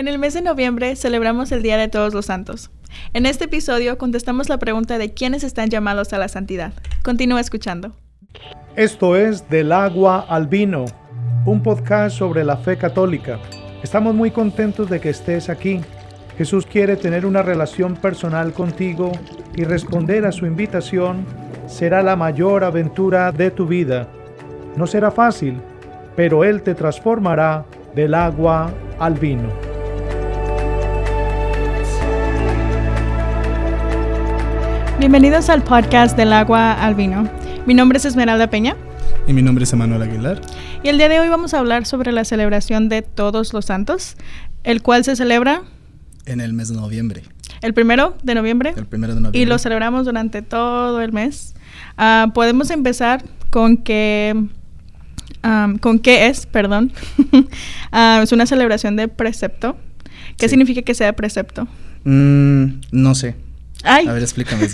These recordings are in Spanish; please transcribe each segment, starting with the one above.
En el mes de noviembre celebramos el Día de Todos los Santos. En este episodio contestamos la pregunta de quiénes están llamados a la santidad. Continúa escuchando. Esto es Del agua al vino, un podcast sobre la fe católica. Estamos muy contentos de que estés aquí. Jesús quiere tener una relación personal contigo y responder a su invitación será la mayor aventura de tu vida. No será fácil, pero Él te transformará del agua al vino. Bienvenidos al podcast del agua al vino. Mi nombre es Esmeralda Peña. Y mi nombre es Emanuel Aguilar. Y el día de hoy vamos a hablar sobre la celebración de Todos los Santos, el cual se celebra en el mes de noviembre. El primero de noviembre. El primero de noviembre. Y lo celebramos durante todo el mes. Ah, podemos empezar con que con qué es, perdón. Ah, es una celebración de precepto. ¿Qué significa que sea precepto? Mm, no sé. A ver, explícame.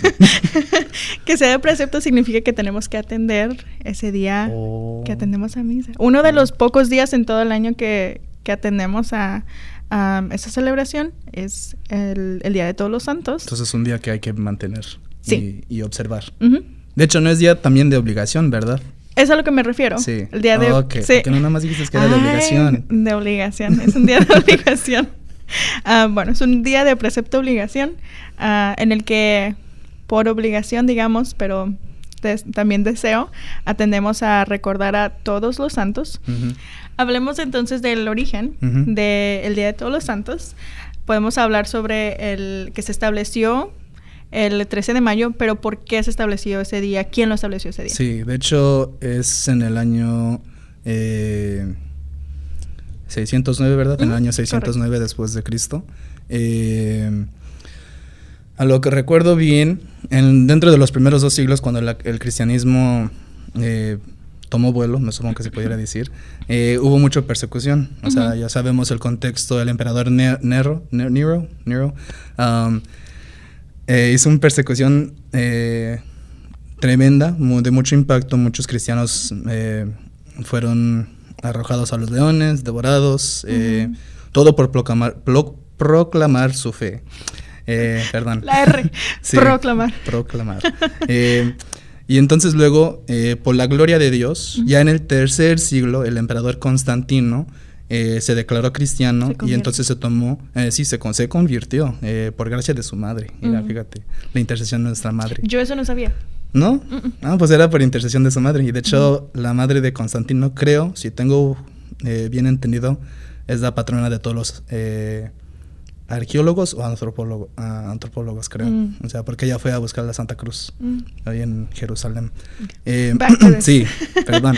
que sea de precepto significa que tenemos que atender ese día que atendemos a misa. Uno de los pocos días en todo el año que, atendemos a, esa celebración es el, Día de Todos los Santos. Entonces es un día que hay que mantener y, observar. De hecho, no es día también de obligación, ¿verdad? Es a lo que me refiero. Sí. El día de... Ok, sí. porque no nada más dijiste que era de obligación. De obligación, es un día de obligación. Ah, bueno, es un día de precepto obligación ah, en el que por obligación, digamos, pero también deseo, atendemos a recordar a todos los santos. Hablemos entonces del origen del Día de Todos los Santos. Podemos hablar sobre el que se estableció el 13 de mayo, pero ¿por qué se estableció ese día? ¿Quién lo estableció ese día? Sí, de hecho es en el año eh, 609, ¿verdad? En el año 609 después de Cristo. Eh, a lo que recuerdo bien, en, dentro de los primeros dos siglos, cuando el cristianismo eh, tomó vuelo, me supongo que se pudiera decir, eh, hubo mucha persecución. O sea, ya sabemos el contexto del emperador Nero, Nero, Nero um, hizo una persecución tremenda, de mucho impacto. Muchos cristianos fueron arrojados a los leones, devorados, eh, todo por proclamar, proclamar su fe. Eh, perdón. La R. proclamar. Proclamar. Eh, y entonces luego, por la gloria de Dios, ya en el tercer siglo, el emperador Constantino se declaró cristiano y entonces se tomó, sí, se, se convirtió por gracia de su madre. Mira, fíjate, la intercesión de nuestra madre. Yo eso no sabía. ¿No? Ah, pues era por intercesión de su madre. Y de hecho, la madre de Constantino, creo, si tengo eh, bien entendido, es la patrona de todos los eh, arqueólogos o antropólogos, ah, antropólogos creo. Mm. O sea, porque ella fue a buscar la Santa Cruz, mm. ahí en Jerusalén. Eh, sí, perdón.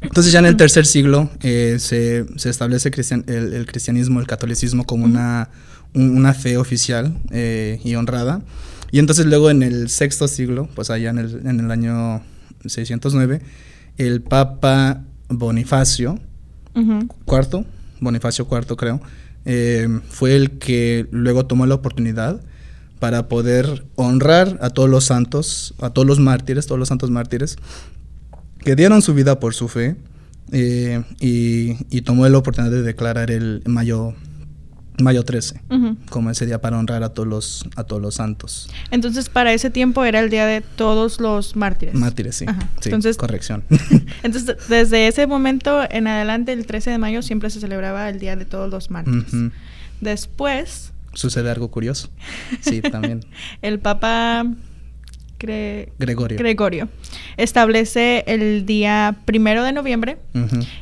entonces ya en el tercer siglo se, se, establece el, cristianismo, el catolicismo como una, una fe oficial y honrada. Y entonces luego en el sexto siglo, pues allá en el, en el año 609, el Papa Bonifacio IV, Bonifacio IV creo, eh, fue el que luego tomó la oportunidad para poder honrar a todos los santos, a todos los mártires, todos los santos mártires, que dieron su vida por su fe eh, y, y, tomó la oportunidad de declarar el mayo mayo 13, como ese día para honrar a todos los a todos los santos. Entonces, para ese tiempo era el día de todos los mártires. Mártires, sí. entonces, corrección. entonces, desde ese momento en adelante, el 13 de mayo siempre se celebraba el día de todos los mártires. Después sucede algo curioso. Sí, también. el Papa Gregorio. Gregorio. Establece el día primero de noviembre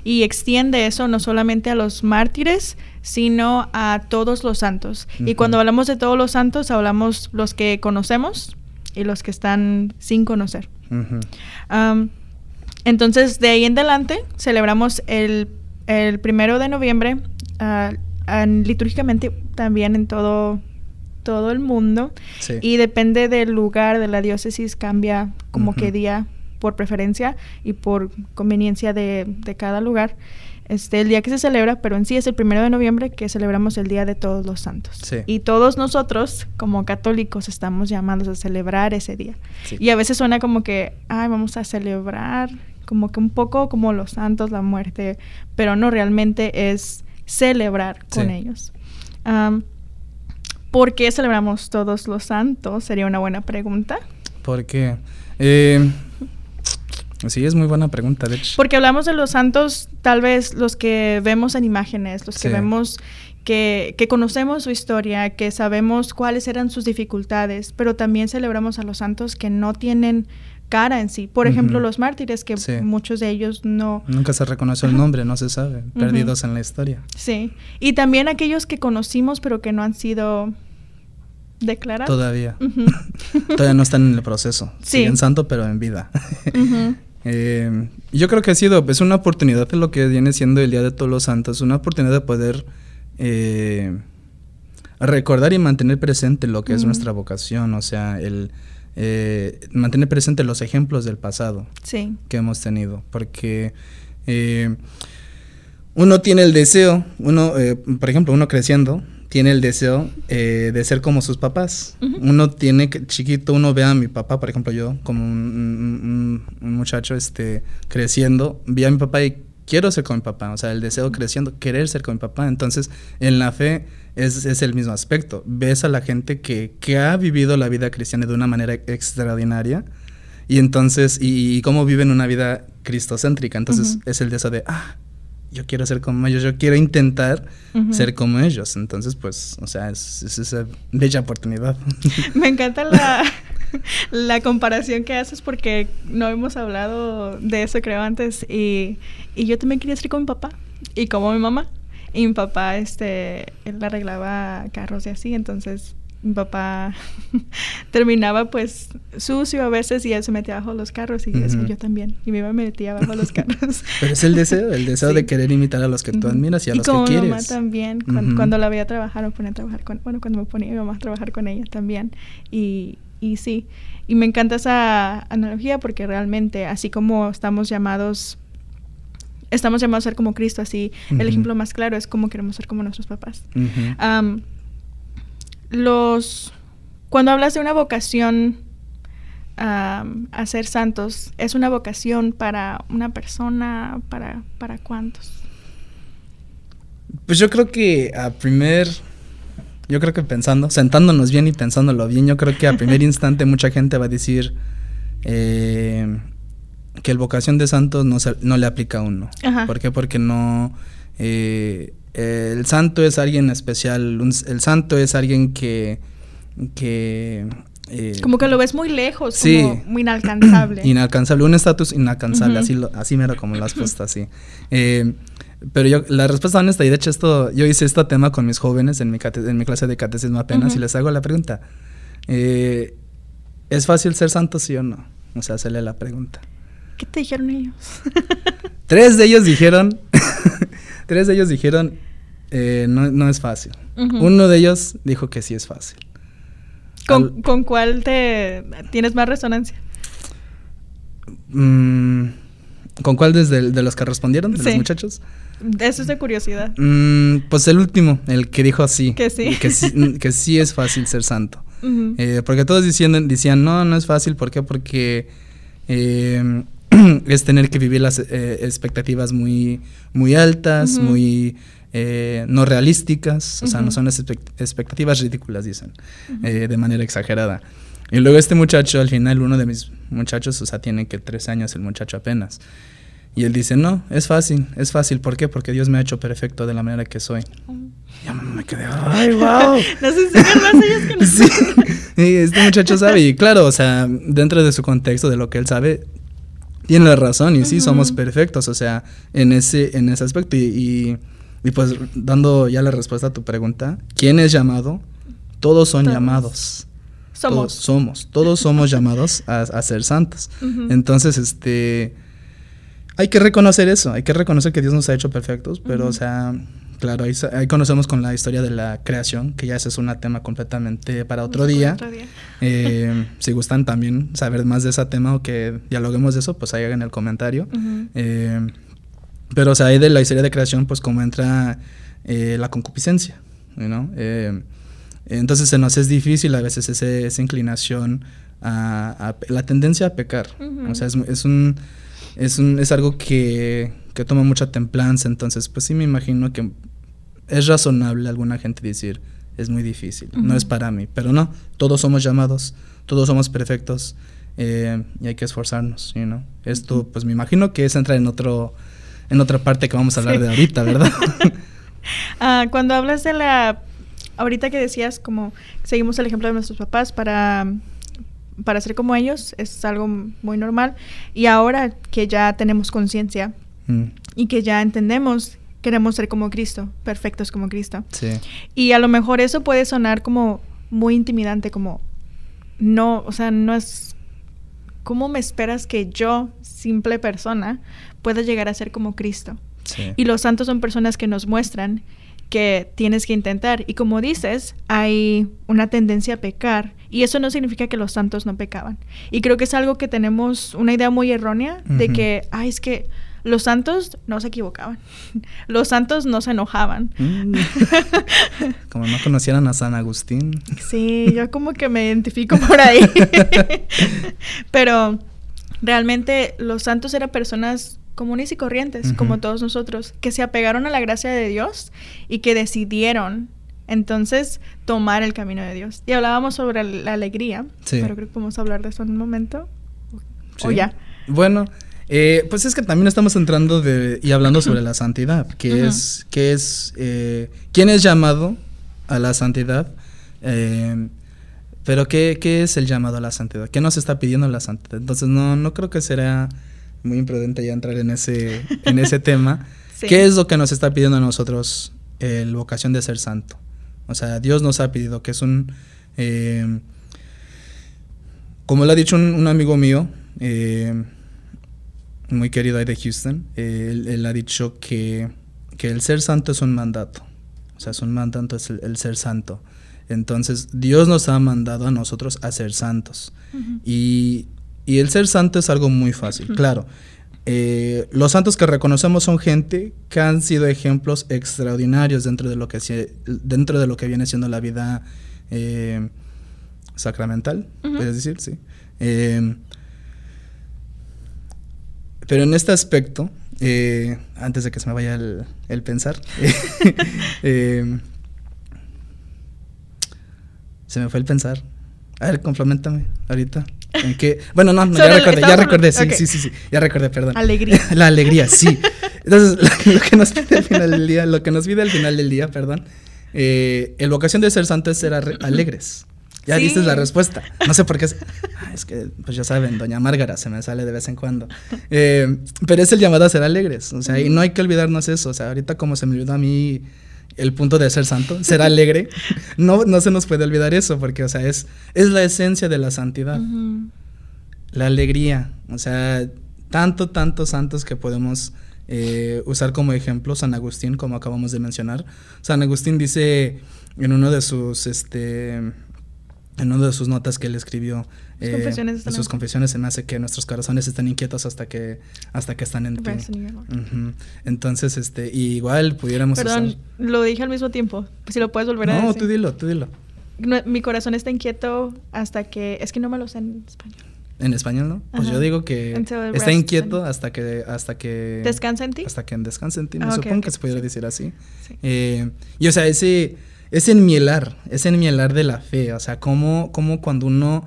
y extiende eso no solamente a los mártires, sino a todos los santos. Y cuando hablamos de todos los santos, hablamos los que conocemos y los que están sin conocer. entonces, de ahí en adelante, celebramos el, primero de noviembre, uh, litúrgicamente también en todo todo el mundo y depende del lugar de la diócesis cambia como que día por preferencia y por conveniencia de, cada lugar. Este el día que se celebra pero en sí es el primero de noviembre que celebramos el día de todos los santos. Y todos nosotros como católicos estamos llamados a celebrar ese día. Y a veces suena como que ay vamos a celebrar como que un poco como los santos la muerte pero no realmente es celebrar con ellos. ¿Por qué celebramos todos los santos? Sería una buena pregunta. ¿Por qué? Eh, sí, es muy buena pregunta, de hecho. Porque hablamos de los santos, tal vez los que vemos en imágenes, los que vemos que, que, conocemos su historia, que sabemos cuáles eran sus dificultades, pero también celebramos a los santos que no tienen cara en sí. Por ejemplo, los mártires, que muchos de ellos no... Nunca se reconoce el nombre, no se sabe, perdidos en la historia. Sí, y también aquellos que conocimos pero que no han sido declarados. Todavía. Todavía no están en el proceso. Sí. Siguen santo pero en vida. Eh, yo creo que ha sido, es una oportunidad de lo que viene siendo el Día de Todos los Santos, una oportunidad de poder... Eh, recordar y mantener presente lo que es nuestra vocación, o sea, el eh, mantener presente los ejemplos del pasado que hemos tenido, porque eh, uno tiene el deseo, uno, eh, por ejemplo, uno creciendo, tiene el deseo de ser como sus papás. Uno tiene que, chiquito, uno ve a mi papá, por ejemplo, yo como un, muchacho este, creciendo, vi a mi papá y quiero ser como mi papá, o sea, el deseo creciendo, querer ser como mi papá. Entonces, en la fe es, el mismo aspecto. Ves a la gente que, ha vivido la vida cristiana de una manera extraordinaria y entonces, y, cómo viven una vida cristocéntrica. Entonces, es el deseo de, ah, yo quiero ser como ellos, yo quiero intentar ser como ellos. Entonces, pues, o sea, es, esa bella oportunidad. Me encanta la, la comparación que haces porque no hemos hablado de eso, creo, antes. Y, y yo también quería ser como mi papá y como mi mamá. Y mi papá, este, él arreglaba carros y así, entonces mi papá terminaba pues sucio a veces y él se metía bajo los carros y eso yo también. Y mi mamá me metía bajo los carros. Pero es el deseo, el deseo de querer imitar a los que tú admiras y a los que quieres. mi mamá también, cuando, la veía trabajar, me ponía a trabajar con, bueno, cuando me ponía mi mamá a trabajar con ella también. Y, y sí, y me encanta esa analogía porque realmente así como estamos llamados estamos llamados a ser como Cristo, así el ejemplo más claro es como queremos ser como nuestros papás. los, cuando hablas de una vocación a ser santos, ¿es una vocación para una persona, para, para cuántos? Pues yo creo que a primer, yo creo que pensando, sentándonos bien y pensándolo bien, yo creo que a primer instante mucha gente va a decir, eh, que el vocación de santos no, no le aplica a uno. ¿Por qué? Porque no... Eh, el santo es alguien especial, el santo es alguien que... que eh, como que lo ves muy lejos, como muy inalcanzable. inalcanzable, un estatus inalcanzable, así, lo, así mero como lo has puesto así. Eh, pero yo, la respuesta honesta, y de hecho esto, yo hice este tema con mis jóvenes en mi, en mi clase de catecismo apenas y les hago la pregunta. ¿Es fácil ser santo, sí o no? O sea, hacerle la pregunta. ¿Qué te dijeron ellos? tres de ellos dijeron, tres de ellos dijeron, eh, no, es fácil. Uno de ellos dijo que sí es fácil. ¿Con, cuál te tienes más resonancia? Mm, ¿Con cuál desde de los que respondieron, de los muchachos? Eso es de curiosidad. Mm, pues el último, el que dijo así. Que sí. Que sí, que sí es fácil ser santo. Eh, porque todos diciendo, decían, no, no es fácil. ¿Por qué? Porque eh, es tener que vivir las eh, expectativas muy, muy altas, muy no realísticas, o sea, no son expectativas ridículas, dicen, de manera exagerada. Y luego este muchacho, al final, uno de mis muchachos, o sea, tiene que tres años el muchacho apenas. Y él dice, no, es fácil, es fácil. ¿Por qué? Porque Dios me ha hecho perfecto de la manera que soy. Ya me quedé, ay, wow. Nos enseñan más ellos que nosotros. Sí, este muchacho sabe. Y claro, o sea, dentro de su contexto, de lo que él sabe, tiene la razón y sí, somos perfectos, o sea, en ese, en ese aspecto. Y, y, pues dando ya la respuesta a tu pregunta, ¿quién es llamado? Todos son llamados. Somos. Todos somos, todos somos llamados a, ser santos. Entonces, este, hay que reconocer eso, hay que reconocer que Dios nos ha hecho perfectos, pero, o sea, Claro, ahí, conocemos con la historia de la creación, que ya ese es un tema completamente para otro día. Eh, si gustan también saber más de ese tema o que dialoguemos de eso, pues ahí hagan el comentario. Eh, pero, o sea, ahí de la historia de creación, pues como entra eh, la concupiscencia, ¿no? entonces se nos es difícil a veces esa inclinación a, la tendencia a pecar. O sea, es, es un... Es, un, es algo que, que toma mucha templanza, entonces pues sí me imagino que es razonable alguna gente decir, es muy difícil, no es para mí, pero no, todos somos llamados, todos somos perfectos eh, y hay que esforzarnos, you Esto, pues me imagino que es entrar en otro, en otra parte que vamos a hablar de ahorita, ¿verdad? Ah, cuando hablas de la, ahorita que decías como seguimos el ejemplo de nuestros papás para para ser como ellos es algo muy normal. Y ahora que ya tenemos conciencia mm. y que ya entendemos, queremos ser como Cristo, perfectos como Cristo. Sí. Y a lo mejor eso puede sonar como muy intimidante, como no, o sea, no es... ¿Cómo me esperas que yo, simple persona, pueda llegar a ser como Cristo? Sí. Y los santos son personas que nos muestran que tienes que intentar. Y como dices, hay una tendencia a pecar. Y eso no significa que los santos no pecaban. Y creo que es algo que tenemos una idea muy errónea de que, ay, es que los santos no se equivocaban. Los santos no se enojaban. Mm. como no conocieran a San Agustín. Sí, yo como que me identifico por ahí. Pero realmente los santos eran personas comunes y corrientes, como todos nosotros, que se apegaron a la gracia de Dios y que decidieron entonces tomar el camino de Dios. Y hablábamos sobre la alegría, pero creo que podemos hablar de eso en un momento. O ya. Bueno, eh, pues es que también estamos entrando de, y hablando sobre la santidad, que es, que es eh, quién es llamado a la santidad. Eh, pero ¿qué, ¿qué, es el llamado a la santidad? ¿Qué nos está pidiendo la santidad? Entonces no, no creo que será muy imprudente ya entrar en ese, en ese tema. ¿Qué es lo que nos está pidiendo a nosotros la vocación de ser santo? O sea, Dios nos ha pedido que es un... Eh, como lo ha dicho un, amigo mío, eh, muy querido ahí de Houston, él, ha dicho que, que, el ser santo es un mandato. O sea, es un mandato, es el, ser santo. Entonces, Dios nos ha mandado a nosotros a ser santos. y, y el ser santo es algo muy fácil, claro. Eh, los santos que reconocemos son gente que han sido ejemplos extraordinarios dentro de lo que, dentro de lo que viene siendo la vida eh, sacramental, puedes decir, sí. Eh, pero en este aspecto, antes de que se me vaya el, el pensar, se me fue el pensar. A ver, complementame ahorita. ¿En qué? Bueno, no, ya recordé, ya recordé, sí, sí, sí, sí, ya recordé, perdón. Alegría. La alegría, sí. Entonces, lo, que nos pide al final del día, lo que nos pide al final del día, perdón, eh, el vocación de ser santo es ser alegres. Ya sí. la respuesta. No sé por qué. Es, ah, es, que, pues ya saben, doña Márgara se me sale de vez en cuando. Eh, pero es el llamado a ser alegres. O sea, y no hay que olvidarnos eso. O sea, ahorita como se me olvidó a mí el punto de ser santo, ser alegre, no, no se nos puede olvidar eso, porque, o sea, es, es la esencia de la santidad. La alegría, o sea, tanto, tantos santos que podemos eh, usar como ejemplo, San Agustín, como acabamos de mencionar. San Agustín dice en uno de sus, este, en una de sus notas que él escribió, eh, confesiones sus confesiones se me hace que nuestros corazones están inquietos hasta que hasta que están en ti. Entonces, este, igual pudiéramos Perdón, lo dije al mismo tiempo. Si lo puedes volver a decir. No, tú dilo, tú dilo. mi corazón está inquieto hasta que es que no me lo sé en español. En español, ¿no? Pues yo digo que está inquieto hasta que hasta que descansa en ti. Hasta que descansa en ti, me ah, supongo que se podría decir así. Eh, y o sea, ese es enmielar, es enmielar de la fe, o sea, como como cuando uno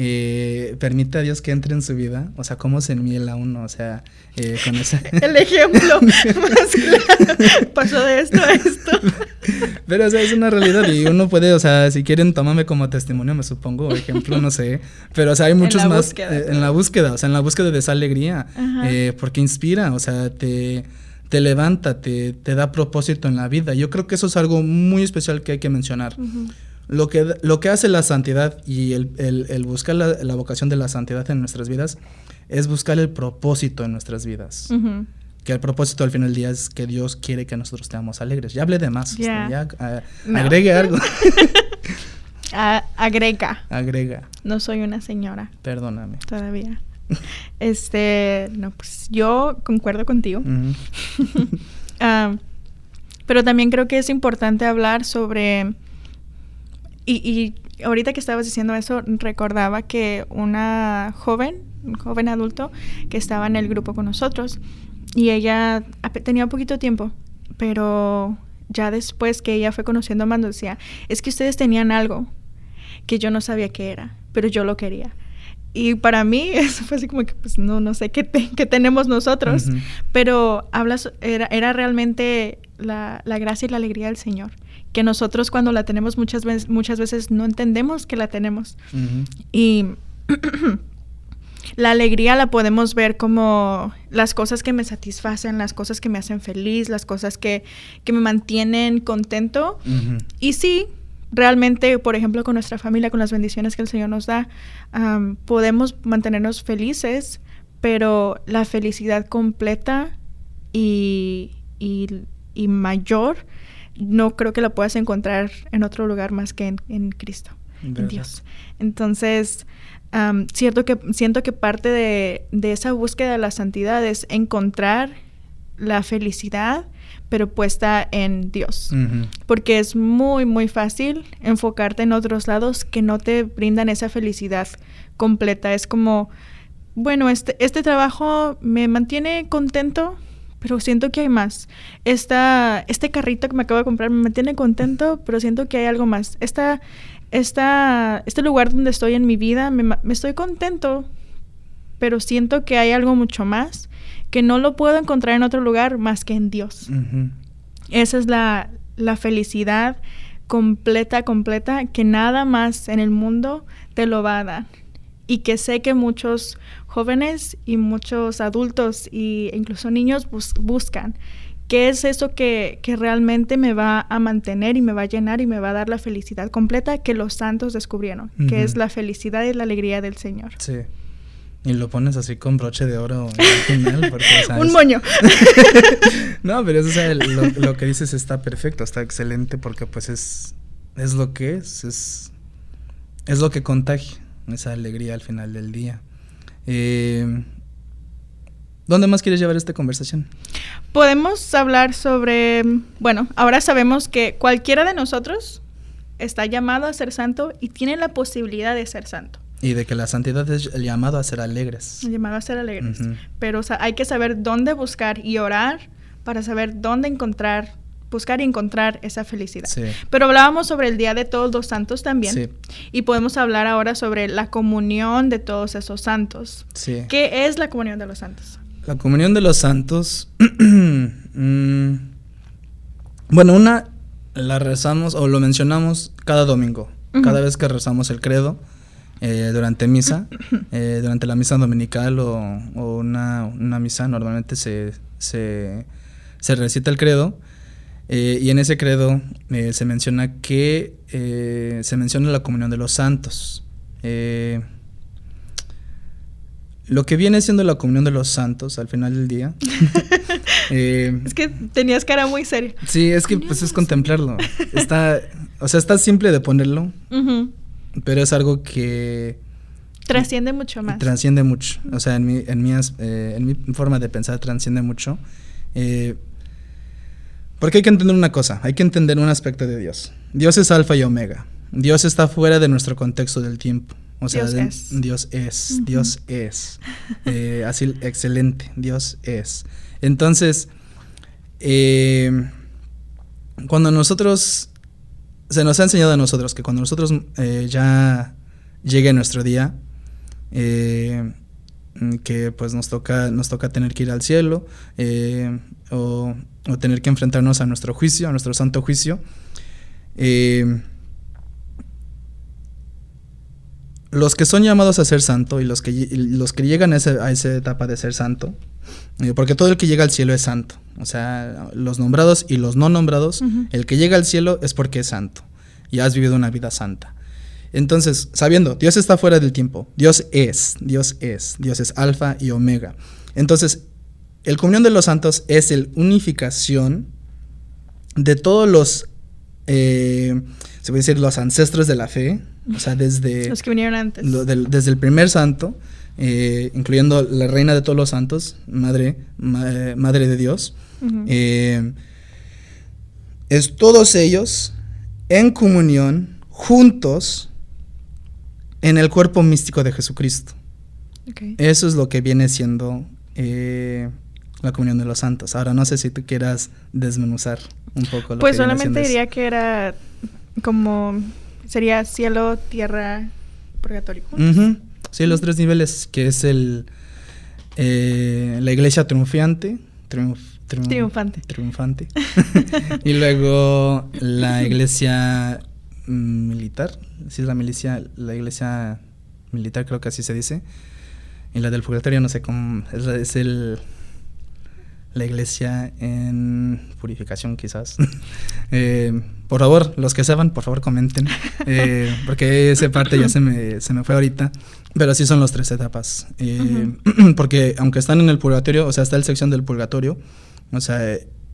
eh, permite a Dios que entre en su vida, o sea, cómo se enmiela uno, o sea, eh, con ese... El ejemplo más claro, pasó de esto a esto. Pero, o sea, es una realidad y uno puede, o sea, si quieren, tómame como testimonio, me supongo, o ejemplo, no sé, pero, o sea, hay muchos más eh, en la búsqueda, o sea, en la búsqueda de esa alegría, eh, porque inspira, o sea, te te levanta, te, te, da propósito en la vida. Yo creo que eso es algo muy especial que hay que mencionar. Lo que, lo que hace la santidad y el, el, buscar la, vocación de la santidad en nuestras vidas es buscar el propósito en nuestras vidas. Que el propósito al final del día es que Dios quiere que nosotros estemos alegres. Ya hablé de más. Este, ya, ah, Agregue algo. agrega. Agrega. No soy una señora. Perdóname. Todavía. este, no, pues yo concuerdo contigo. Ah, pero también creo que es importante hablar sobre y, ahorita que estabas diciendo eso, recordaba que una joven, un joven adulto, que estaba en el grupo con nosotros, y ella tenía poquito tiempo, pero ya después que ella fue conociendo más, nos decía, es que ustedes tenían algo que yo no sabía qué era, pero yo lo quería. Y para mí eso fue así como que, pues no, no sé qué, tenemos nosotros, pero hablas, era, era realmente la, la, gracia y la alegría del Señor, que nosotros cuando la tenemos muchas veces, muchas veces no entendemos que la tenemos. Y la alegría la podemos ver como las cosas que me satisfacen, las cosas que me hacen feliz, las cosas que, que me mantienen contento. Y sí, realmente, por ejemplo, con nuestra familia, con las bendiciones que el Señor nos da, podemos mantenernos felices, pero la felicidad completa y, y, mayor, no creo que la puedas encontrar en otro lugar más que en, Cristo, en Dios. Entonces, cierto que, siento que parte de, de, esa búsqueda de la santidad es encontrar la felicidad pero puesta en Dios. Porque es muy, muy fácil enfocarte en otros lados que no te brindan esa felicidad completa. Es como, bueno, este, este trabajo me mantiene contento, pero siento que hay más. Esta, este carrito que me acabo de comprar me mantiene contento, pero siento que hay algo más. Esta, esta, este lugar donde estoy en mi vida, me, me estoy contento, pero siento que hay algo mucho más que no lo puedo encontrar en otro lugar más que en Dios. Esa es la, la felicidad completa, completa, que nada más en el mundo te lo va a dar. Y que sé que muchos jóvenes y muchos adultos e incluso niños buscan. ¿Qué es eso que, que, realmente me va a mantener y me va a llenar y me va a dar la felicidad completa que los santos descubrieron? Que es la felicidad y la alegría del Señor. Sí. Y lo pones así con broche de oro al final. Un moño. no, pero eso, o sea, lo, que dices está perfecto, está excelente porque pues es, es lo que es, es, es lo que contagia esa alegría al final del día. Eh, ¿Dónde más quieres llevar esta conversación? Podemos hablar sobre, bueno, ahora sabemos que cualquiera de nosotros está llamado a ser santo y tiene la posibilidad de ser santo. Y de que la santidad es el llamado a ser alegres. El llamado a ser alegres. Pero o sea, hay que saber dónde buscar y orar para saber dónde encontrar, buscar y encontrar esa felicidad. Pero hablábamos sobre el Día de Todos los Santos también. Sí. Y podemos hablar ahora sobre la comunión de todos esos santos. Sí. ¿Qué es la comunión de los santos? La comunión de los santos... Mm, bueno, una la rezamos o lo mencionamos cada domingo. Cada vez que rezamos el credo eh, durante misa, eh, durante la misa dominical o, una, misa, normalmente se, se, recita el credo. Eh, y en ese credo se menciona que se menciona la comunión de los santos. lo que viene siendo la comunión de los santos al final del día. es que tenías cara muy seria. Sí, es que pues es contemplarlo. Está, o sea, está simple de ponerlo. Pero es algo que... Trasciende mucho más. Trasciende mucho. O sea, en mi, en mi, eh, en mi forma de pensar trasciende mucho. Eh, porque hay que entender una cosa, hay que entender un aspecto de Dios. Dios es alfa y omega. Dios está fuera de nuestro contexto del tiempo. O sea, Dios es. Dios es, Dios es. Eh, así, excelente, Dios es. Entonces, cuando nosotros se nos ha enseñado a nosotros que cuando nosotros eh, ya llegue nuestro día, eh, que pues nos toca, nos toca tener que ir al cielo eh, o, tener que enfrentarnos a nuestro juicio, a nuestro santo juicio. los que son llamados a ser santo y los que, los que llegan a, a esa etapa de ser santo, porque todo el que llega al cielo es santo. O sea, los nombrados y los no nombrados, el que llega al cielo es porque es santo y has vivido una vida santa. Entonces, sabiendo, Dios está fuera del tiempo, Dios es, Dios es, Dios es alfa y omega. Entonces, el comunión de los santos es el unificación de todos los, eh, se puede decir, los ancestros de la fe, o sea, desde... Los que vinieron antes. desde el primer santo eh, incluyendo la reina de todos los santos, madre, madre de Dios. Eh, es todos ellos en comunión, juntos, en el cuerpo místico de Jesucristo. Eso es lo que viene siendo la comunión de los santos. Ahora no sé si tú quieras desmenuzar un poco lo Pues solamente diría que era como sería cielo, tierra, purgatorio. Sí, los tres niveles que es el eh, la iglesia triunfante, triunfante. Triunfante. y luego la iglesia militar, si es la milicia, la iglesia militar creo que así se dice. Y la del purgatorio no sé cómo, es, el la iglesia en purificación quizás. Eh, por favor, los que sepan, por favor comenten, eh, porque esa parte ya se me, se me fue ahorita, pero sí son las tres etapas. Eh, porque aunque están en el purgatorio, o sea, está la sección del purgatorio, o sea,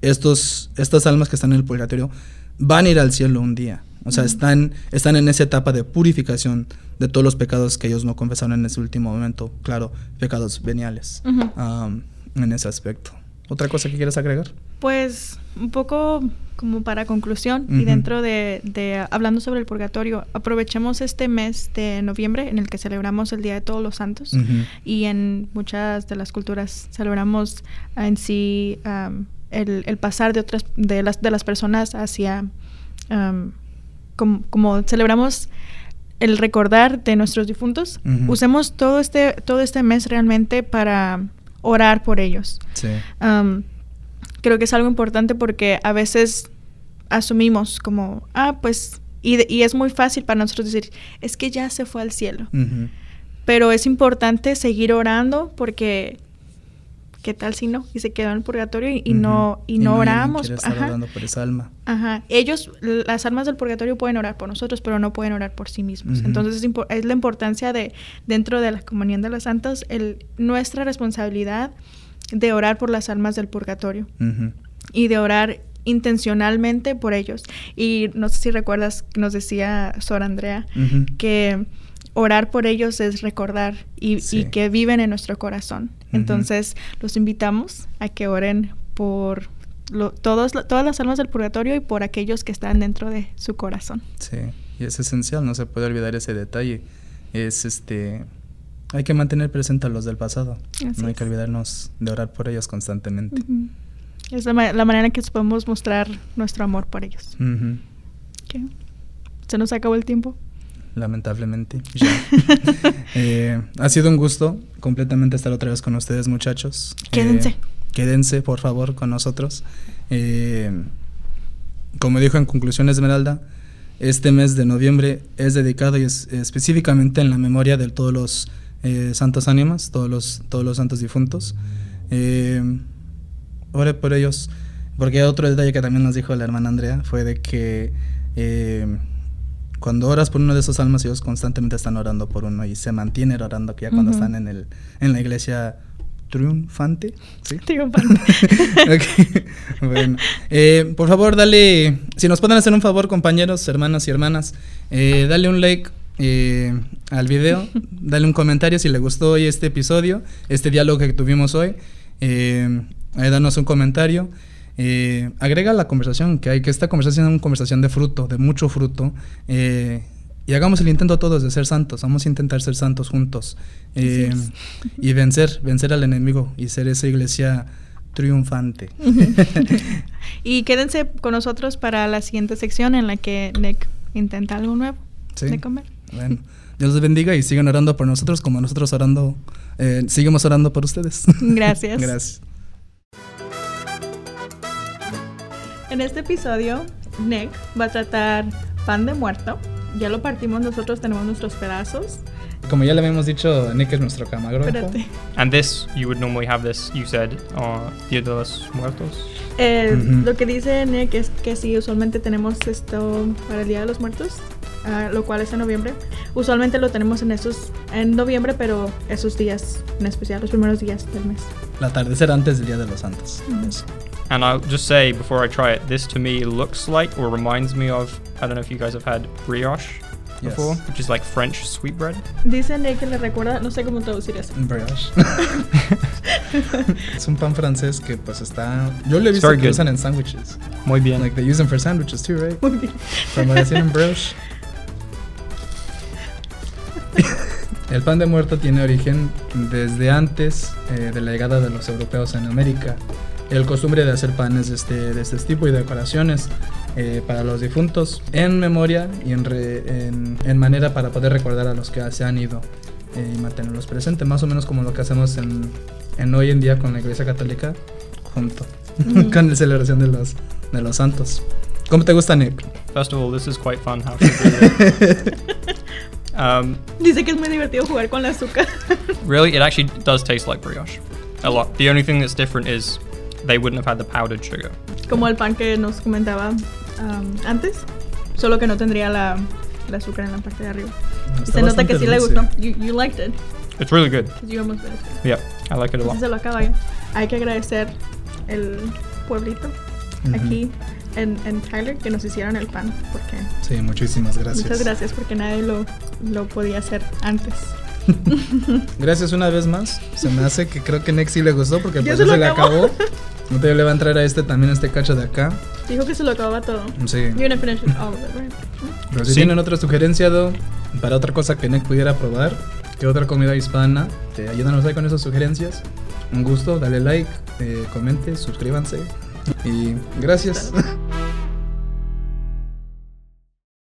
estos, estas almas que están en el purgatorio van a ir al cielo un día. O sea, están, están en esa etapa de purificación de todos los pecados que ellos no confesaron en ese último momento. Claro, pecados veniales en ese aspecto. ¿Otra cosa que quieras agregar? Pues un poco como para conclusión y dentro de, hablando sobre el purgatorio, aprovechemos este mes de noviembre en el que celebramos el Día de Todos los Santos y en muchas de las culturas celebramos en sí el, pasar de otras de las de las personas hacia como, celebramos el recordar de nuestros difuntos, usemos todo este todo este mes realmente para orar por ellos. Sí. creo que es algo importante porque a veces asumimos como, ah, pues, y, y, es muy fácil para nosotros decir, es que ya se fue al cielo. Pero es importante seguir orando porque ¿qué tal si no? Y se quedó en el purgatorio y, no y, no, oramos. Ajá. por esa alma. Ajá. Ellos, las almas del purgatorio pueden orar por nosotros, pero no pueden orar por sí mismos. Entonces es, la importancia de, dentro de la comunión de los santos, el, nuestra responsabilidad de orar por las almas del purgatorio y de orar intencionalmente por ellos. Y no sé si recuerdas nos decía Sor Andrea que orar por ellos es recordar y, que viven en nuestro corazón. Entonces, los invitamos a que oren por todos, todas las almas del purgatorio y por aquellos que están dentro de su corazón. Sí, y es esencial, no se puede olvidar ese detalle. Es este. Hay que mantener presente a los del pasado. no hay que olvidarnos de orar por ellos constantemente. Es la, manera en que podemos mostrar nuestro amor por ellos. ¿Se nos acabó el tiempo? Lamentablemente. Eh, ha sido un gusto completamente estar otra vez con ustedes, muchachos. Quédense. Eh, quédense, por favor, con nosotros. Eh, como dijo en conclusión Esmeralda, este mes de noviembre es dedicado y es, específicamente en la memoria de todos los santos ánimas, todos los, todos los santos difuntos. ore por ellos, porque otro detalle que también nos dijo la hermana Andrea fue de que cuando oras por uno de esos almas, ellos constantemente están orando por uno y se mantienen orando, que ya cuando están en, el, en la iglesia triunfante. ¿sí? Triunfante. Bueno, eh, por favor, dale, si nos pueden hacer un favor, compañeros, hermanas y hermanas, eh, dale un like eh, al video, dale un comentario si le gustó hoy este episodio, este diálogo que tuvimos hoy. Eh, danos un comentario. Eh, agrega la conversación, que hay que esta conversación es una conversación de fruto, de mucho fruto. Eh, y hagamos el intento todos de ser santos. Vamos a intentar ser santos juntos. Eh, y vencer, vencer al enemigo y ser esa iglesia triunfante. y quédense con nosotros para la siguiente sección en la que Nick intenta algo nuevo de comer. Bueno, Dios los bendiga y sigan orando por nosotros como nosotros orando, seguimos orando por ustedes. Gracias. Gracias. En este episodio, Nick va a tratar pan de muerto. Ya lo partimos nosotros, tenemos nuestros pedazos. Como ya le habíamos dicho, Nick es nuestro camarógrafo. Espérate. And this, you would normally have this, you said, uh, Día de los Muertos. Eh, Lo que dice Nick es que sí, usualmente tenemos esto para el Día de los Muertos, uh, lo cual es en noviembre. Usualmente lo tenemos en esos, en noviembre, pero esos días en especial, los primeros días del mes. El atardecer antes del Día de los Santos. And I'll just say before I try it, this to me looks like or reminds me of I don't know if you guys have had brioche before, which is like French sweetbread. Dicen que le recuerda, no sé cómo traducir eso. Brioche. es un pan francés que pues está. Yo le he visto que usan en sándwiches. Muy bien. Like they use them for sandwiches too, right? Muy bien. From decir en brioche. El pan de muerto tiene origen desde antes eh, de la llegada de los europeos en América. El costumbre de hacer panes de este, de este tipo y decoraciones eh, para los difuntos en memoria y en, en, manera para poder recordar a los que se han ido eh, y mantenerlos presentes, más o menos como lo que hacemos en, en hoy en día con la Iglesia Católica junto con la celebración de los, de los santos. ¿Cómo te gusta, Nick? First of all, this is quite fun. How um, Dice que es muy divertido jugar con el azúcar. really, it actually does taste like brioche. A lot. The only thing that's different is they wouldn't have had the powdered sugar. Como el pan que nos comentaba um, antes, solo que no tendría la, la azúcar en la parte de arriba. y se nota que sí le gustó. You, you liked it. It's really good. You almost finished it. Yeah, I like it a lot. Se lo acaba. Hay que agradecer el pueblito uh -huh. aquí en, en, Tyler que nos hicieron el pan. Porque sí, muchísimas gracias. Muchas gracias porque nadie lo, lo podía hacer antes. gracias una vez más. Se me hace que creo que sí le gustó porque pues se, se le acabó. No te le va a entrar a este también, este cacho de acá. Dijo que se lo acababa todo. Sí. You're gonna finish all of it, right? Pero si sí. tienen otra sugerencia, Do, para otra cosa que Nick pudiera probar, que otra comida hispana, te ayúdanos ahí con esas sugerencias. Un gusto, dale like, eh, comente, suscríbanse. Y gracias.